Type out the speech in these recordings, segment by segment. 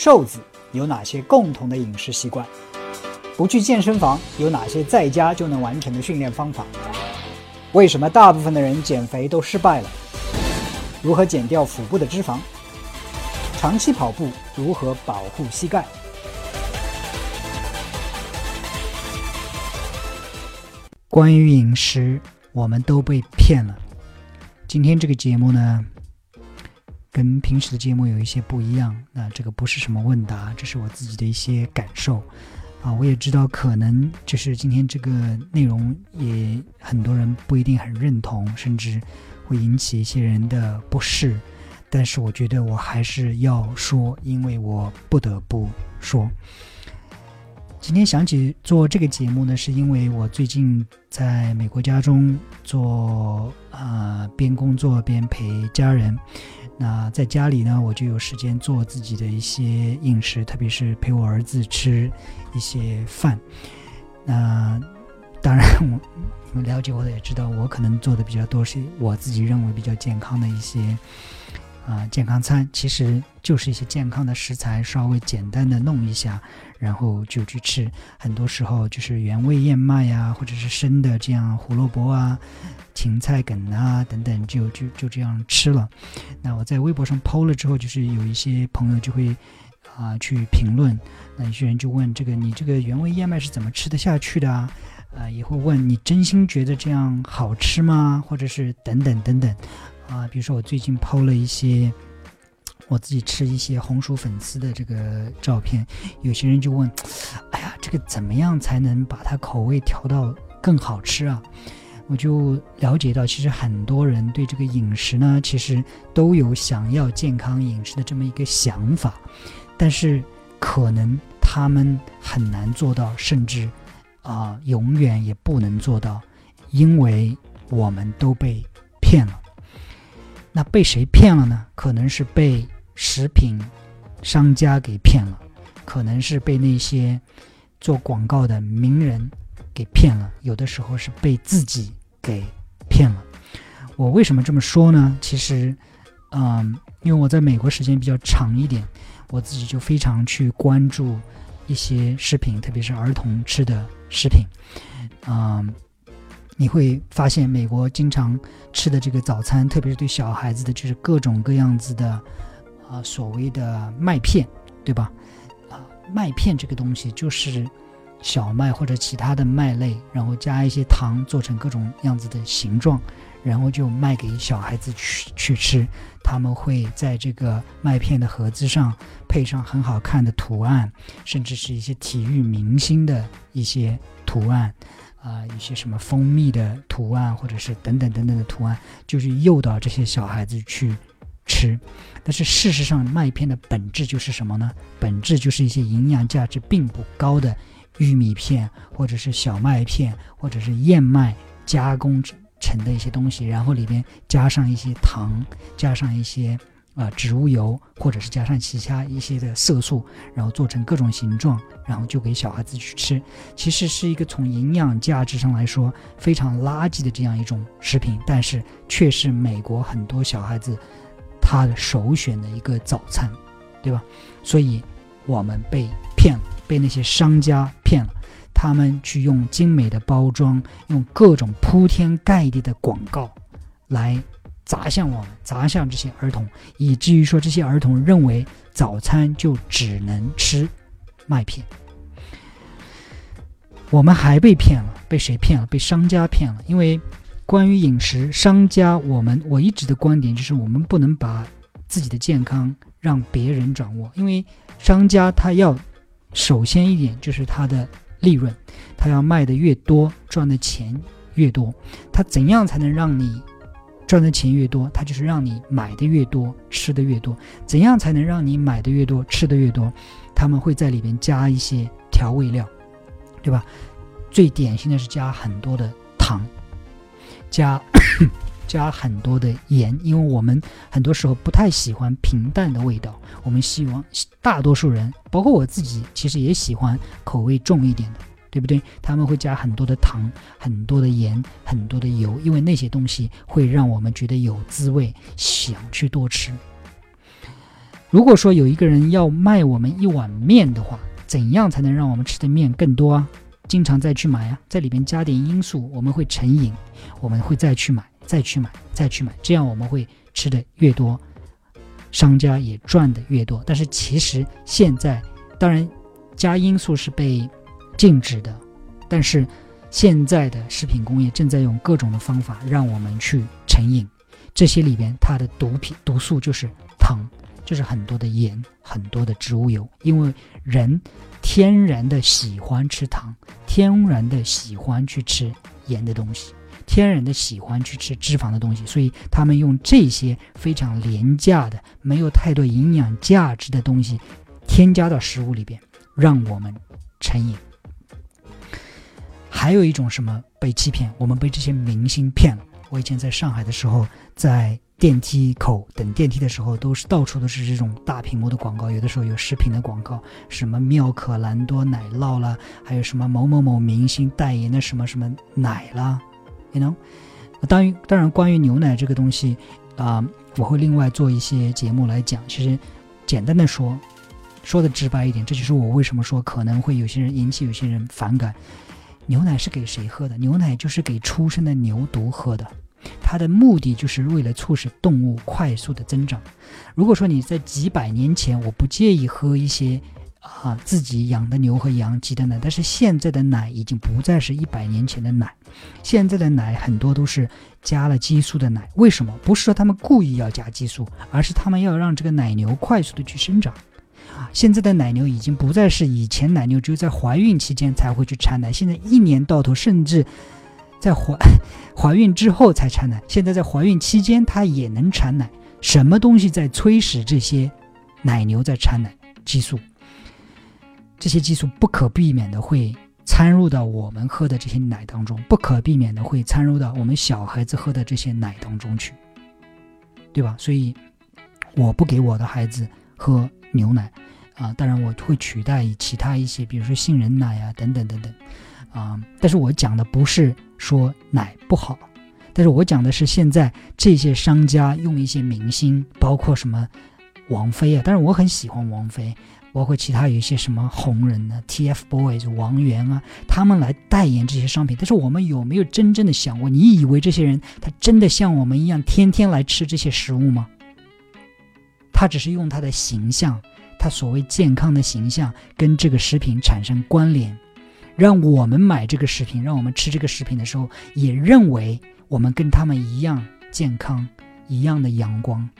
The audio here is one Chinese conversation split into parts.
瘦子有哪些共同的饮食习惯？不去健身房有哪些在家就能完成的训练方法？为什么大部分的人减肥都失败了？如何减掉腹部的脂肪？长期跑步如何保护膝盖？关于饮食，我们都被骗了。今天这个节目呢，跟平时的节目有一些不一样。那这个不是什么问答，这是我自己的一些感受。啊，我也知道，可能就是今天这个内容也很多人不一定很认同，甚至会引起一些人的不适。但是我觉得我还是要说，因为我不得不说。今天想起做这个节目呢，是因为我最近在美国家中做啊，边工作边陪家人。那在家里呢，我就有时间做自己的一些饮食，特别是陪我儿子吃一些饭。那当然，我 你们了解我的也知道，我可能做的比较多是我自己认为比较健康的一些啊健康餐，其实就是一些健康的食材，稍微简单的弄一下，然后就去吃。很多时候就是原味燕麦呀，或者是生的这样胡萝卜啊。芹菜梗啊，等等，就就就这样吃了。那我在微博上抛了之后，就是有一些朋友就会啊去评论。那有些人就问这个，你这个原味燕麦是怎么吃得下去的啊？啊，也会问你真心觉得这样好吃吗？或者是等等等等啊。比如说我最近抛了一些我自己吃一些红薯粉丝的这个照片，有些人就问，哎呀，这个怎么样才能把它口味调到更好吃啊？我就了解到，其实很多人对这个饮食呢，其实都有想要健康饮食的这么一个想法，但是可能他们很难做到，甚至啊，永远也不能做到，因为我们都被骗了。那被谁骗了呢？可能是被食品商家给骗了，可能是被那些做广告的名人给骗了，有的时候是被自己。给骗了，我为什么这么说呢？其实，嗯，因为我在美国时间比较长一点，我自己就非常去关注一些食品，特别是儿童吃的食品。嗯，你会发现美国经常吃的这个早餐，特别是对小孩子的，就是各种各样子的啊，所谓的麦片，对吧？啊，麦片这个东西就是。小麦或者其他的麦类，然后加一些糖，做成各种样子的形状，然后就卖给小孩子去去吃。他们会在这个麦片的盒子上配上很好看的图案，甚至是一些体育明星的一些图案，啊，一些什么蜂蜜的图案，或者是等等等等的图案，就是诱导这些小孩子去吃。但是事实上，麦片的本质就是什么呢？本质就是一些营养价值并不高的。玉米片，或者是小麦片，或者是燕麦加工成的一些东西，然后里边加上一些糖，加上一些啊植物油，或者是加上其他一些的色素，然后做成各种形状，然后就给小孩子去吃。其实是一个从营养价值上来说非常垃圾的这样一种食品，但是却是美国很多小孩子他的首选的一个早餐，对吧？所以我们被骗了。被那些商家骗了，他们去用精美的包装，用各种铺天盖地的广告，来砸向我们，砸向这些儿童，以至于说这些儿童认为早餐就只能吃麦片。我们还被骗了，被谁骗了？被商家骗了。因为关于饮食，商家我们我一直的观点就是，我们不能把自己的健康让别人掌握，因为商家他要。首先一点就是他的利润，他要卖的越多，赚的钱越多。他怎样才能让你赚的钱越多？他就是让你买的越多，吃的越多。怎样才能让你买的越多，吃的越多？他们会在里边加一些调味料，对吧？最典型的是加很多的糖，加。加很多的盐，因为我们很多时候不太喜欢平淡的味道，我们希望大多数人，包括我自己，其实也喜欢口味重一点的，对不对？他们会加很多的糖、很多的盐、很多的油，因为那些东西会让我们觉得有滋味，想去多吃。如果说有一个人要卖我们一碗面的话，怎样才能让我们吃的面更多啊？经常再去买啊，在里边加点因素，我们会成瘾，我们会再去买，再去买，再去买，这样我们会吃的越多，商家也赚的越多。但是其实现在，当然加因素是被禁止的，但是现在的食品工业正在用各种的方法让我们去成瘾。这些里边它的毒品毒素就是糖。就是很多的盐，很多的植物油，因为人天然的喜欢吃糖，天然的喜欢去吃盐的东西，天然的喜欢去吃脂肪的东西，所以他们用这些非常廉价的、没有太多营养价值的东西添加到食物里边，让我们成瘾。还有一种什么被欺骗？我们被这些明星骗了。我以前在上海的时候，在。电梯口等电梯的时候，都是到处都是这种大屏幕的广告，有的时候有食品的广告，什么妙可蓝多奶酪啦，还有什么某某某明星代言的什么什么奶啦，you know。当然，当然，关于牛奶这个东西，啊，我会另外做一些节目来讲。其实，简单的说，说的直白一点，这就是我为什么说可能会有些人引起有些人反感。牛奶是给谁喝的？牛奶就是给出生的牛犊喝的。它的目的就是为了促使动物快速的增长。如果说你在几百年前，我不介意喝一些啊自己养的牛和羊挤的奶，但是现在的奶已经不再是一百年前的奶，现在的奶很多都是加了激素的奶。为什么？不是说他们故意要加激素，而是他们要让这个奶牛快速的去生长。啊，现在的奶牛已经不再是以前奶牛只有在怀孕期间才会去产奶，现在一年到头甚至。在怀 怀孕之后才产奶，现在在怀孕期间它也能产奶。什么东西在催使这些奶牛在产奶？激素。这些激素不可避免的会掺入到我们喝的这些奶当中，不可避免的会掺入到我们小孩子喝的这些奶当中去，对吧？所以我不给我的孩子喝牛奶啊，当然我会取代其他一些，比如说杏仁奶啊，等等等等。啊！但是我讲的不是说奶不好，但是我讲的是现在这些商家用一些明星，包括什么王菲啊，但是我很喜欢王菲，包括其他有一些什么红人呢，TFBOYS 王源啊，他们来代言这些商品。但是我们有没有真正的想过，你以为这些人他真的像我们一样天天来吃这些食物吗？他只是用他的形象，他所谓健康的形象，跟这个食品产生关联。让我们买这个食品，让我们吃这个食品的时候，也认为我们跟他们一样健康，一样的阳光，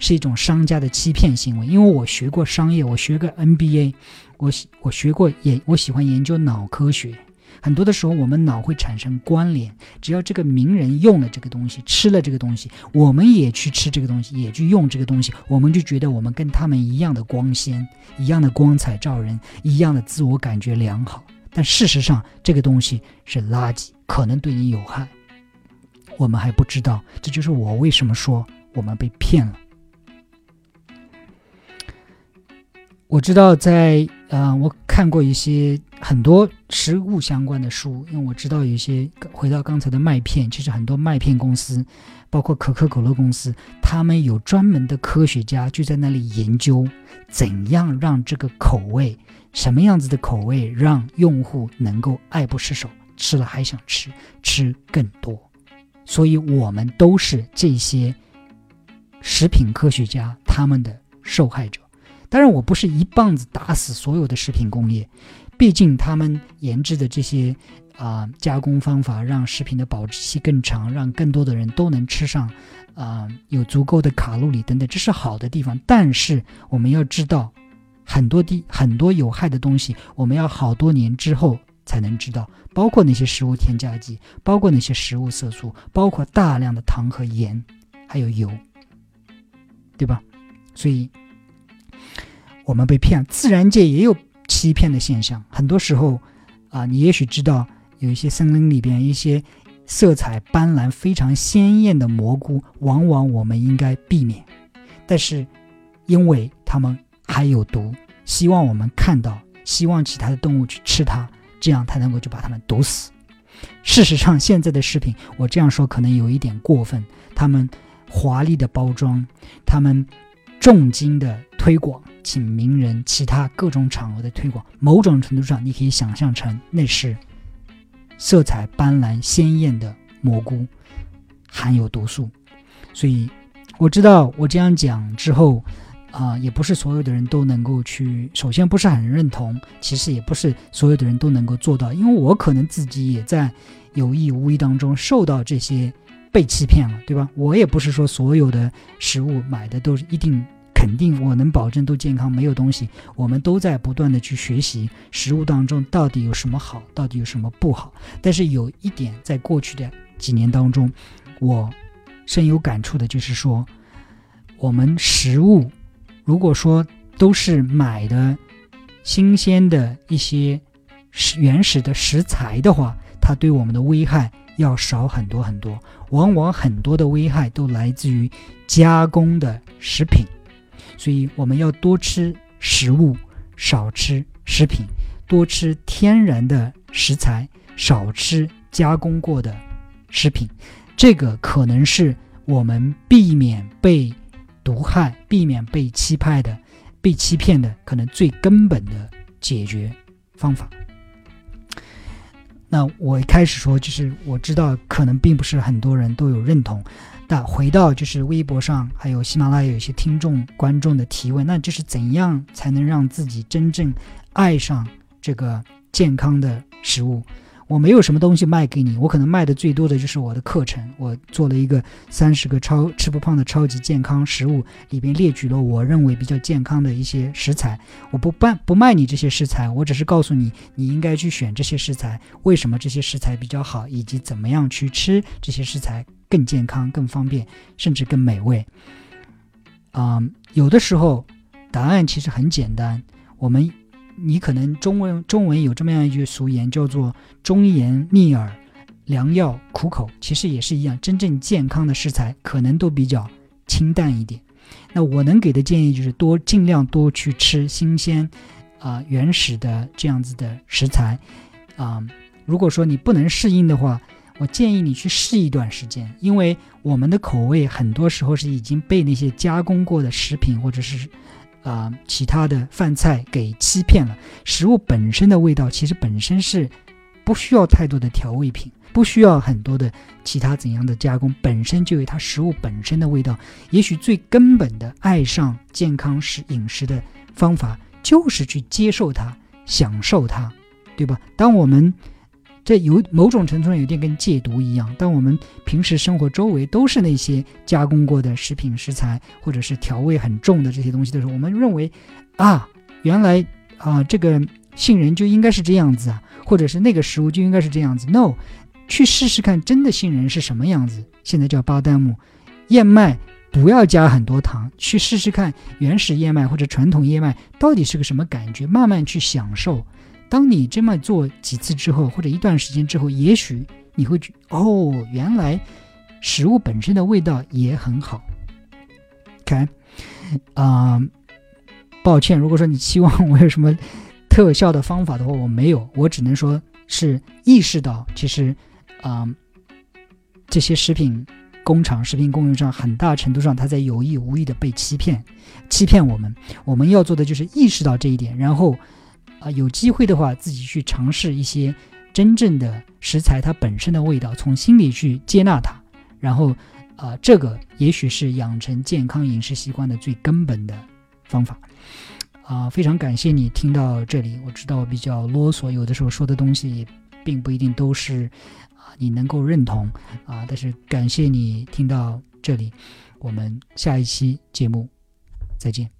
是一种商家的欺骗行为。因为我学过商业，我学个 NBA，我我学过研，我喜欢研究脑科学。很多的时候，我们脑会产生关联。只要这个名人用了这个东西，吃了这个东西，我们也去吃这个东西，也去用这个东西，我们就觉得我们跟他们一样的光鲜，一样的光彩照人，一样的自我感觉良好。但事实上，这个东西是垃圾，可能对你有害。我们还不知道，这就是我为什么说我们被骗了。我知道，在呃，我看过一些。很多食物相关的书，因为我知道有一些回到刚才的麦片，其实很多麦片公司，包括可口可乐公司，他们有专门的科学家就在那里研究，怎样让这个口味，什么样子的口味让用户能够爱不释手，吃了还想吃，吃更多。所以我们都是这些食品科学家他们的受害者。当然，我不是一棒子打死所有的食品工业。毕竟他们研制的这些啊加工方法，让食品的保质期更长，让更多的人都能吃上，啊有足够的卡路里等等，这是好的地方。但是我们要知道，很多地很多有害的东西，我们要好多年之后才能知道，包括那些食物添加剂，包括那些食物色素，包括大量的糖和盐，还有油，对吧？所以，我们被骗，自然界也有。欺骗的现象，很多时候，啊，你也许知道有一些森林里边一些色彩斑斓、非常鲜艳的蘑菇，往往我们应该避免，但是因为它们还有毒，希望我们看到，希望其他的动物去吃它，这样它能够就把它们毒死。事实上，现在的食品，我这样说可能有一点过分，他们华丽的包装，他们重金的推广，请名人、其他各种场合的推广，某种程度上你可以想象成那是色彩斑斓、鲜艳的蘑菇，含有毒素。所以我知道我这样讲之后。啊，也不是所有的人都能够去，首先不是很认同，其实也不是所有的人都能够做到，因为我可能自己也在有意无意当中受到这些被欺骗了，对吧？我也不是说所有的食物买的都是一定肯定我能保证都健康没有东西，我们都在不断的去学习食物当中到底有什么好，到底有什么不好。但是有一点，在过去的几年当中，我深有感触的就是说，我们食物。如果说都是买的新鲜的一些原始的食材的话，它对我们的危害要少很多很多。往往很多的危害都来自于加工的食品，所以我们要多吃食物，少吃食品，多吃天然的食材，少吃加工过的食品。这个可能是我们避免被。毒害，避免被欺骗的、被欺骗的，可能最根本的解决方法。那我一开始说，就是我知道可能并不是很多人都有认同。那回到就是微博上，还有喜马拉雅有一些听众、观众的提问，那就是怎样才能让自己真正爱上这个健康的食物？我没有什么东西卖给你，我可能卖的最多的就是我的课程。我做了一个三十个超吃不胖的超级健康食物，里边列举了我认为比较健康的一些食材。我不卖不卖你这些食材，我只是告诉你你应该去选这些食材，为什么这些食材比较好，以及怎么样去吃这些食材更健康、更方便，甚至更美味。啊，有的时候答案其实很简单，我们。你可能中文中文有这么样一句俗言，叫做“忠言逆耳，良药苦口”，其实也是一样。真正健康的食材可能都比较清淡一点。那我能给的建议就是多尽量多去吃新鲜、啊原始的这样子的食材。啊，如果说你不能适应的话，我建议你去试一段时间，因为我们的口味很多时候是已经被那些加工过的食品或者是。啊，其他的饭菜给欺骗了。食物本身的味道其实本身是不需要太多的调味品，不需要很多的其他怎样的加工，本身就有它食物本身的味道。也许最根本的爱上健康食饮食的方法，就是去接受它，享受它，对吧？当我们这有某种程度上有点跟戒毒一样。当我们平时生活周围都是那些加工过的食品食材，或者是调味很重的这些东西的时候，我们认为，啊，原来啊这个杏仁就应该是这样子啊，或者是那个食物就应该是这样子。No，去试试看真的杏仁是什么样子。现在叫巴旦木燕麦，不要加很多糖，去试试看原始燕麦或者传统燕麦到底是个什么感觉，慢慢去享受。当你这么做几次之后，或者一段时间之后，也许你会觉哦，原来食物本身的味道也很好。看，啊，抱歉，如果说你期望我有什么特效的方法的话，我没有，我只能说是意识到，其实，啊，这些食品工厂、食品供应商很大程度上，他在有意无意的被欺骗，欺骗我们。我们要做的就是意识到这一点，然后。啊，有机会的话，自己去尝试一些真正的食材，它本身的味道，从心里去接纳它，然后，啊，这个也许是养成健康饮食习惯的最根本的方法。啊，非常感谢你听到这里，我知道我比较啰嗦，有的时候说的东西并不一定都是啊你能够认同啊，但是感谢你听到这里，我们下一期节目再见。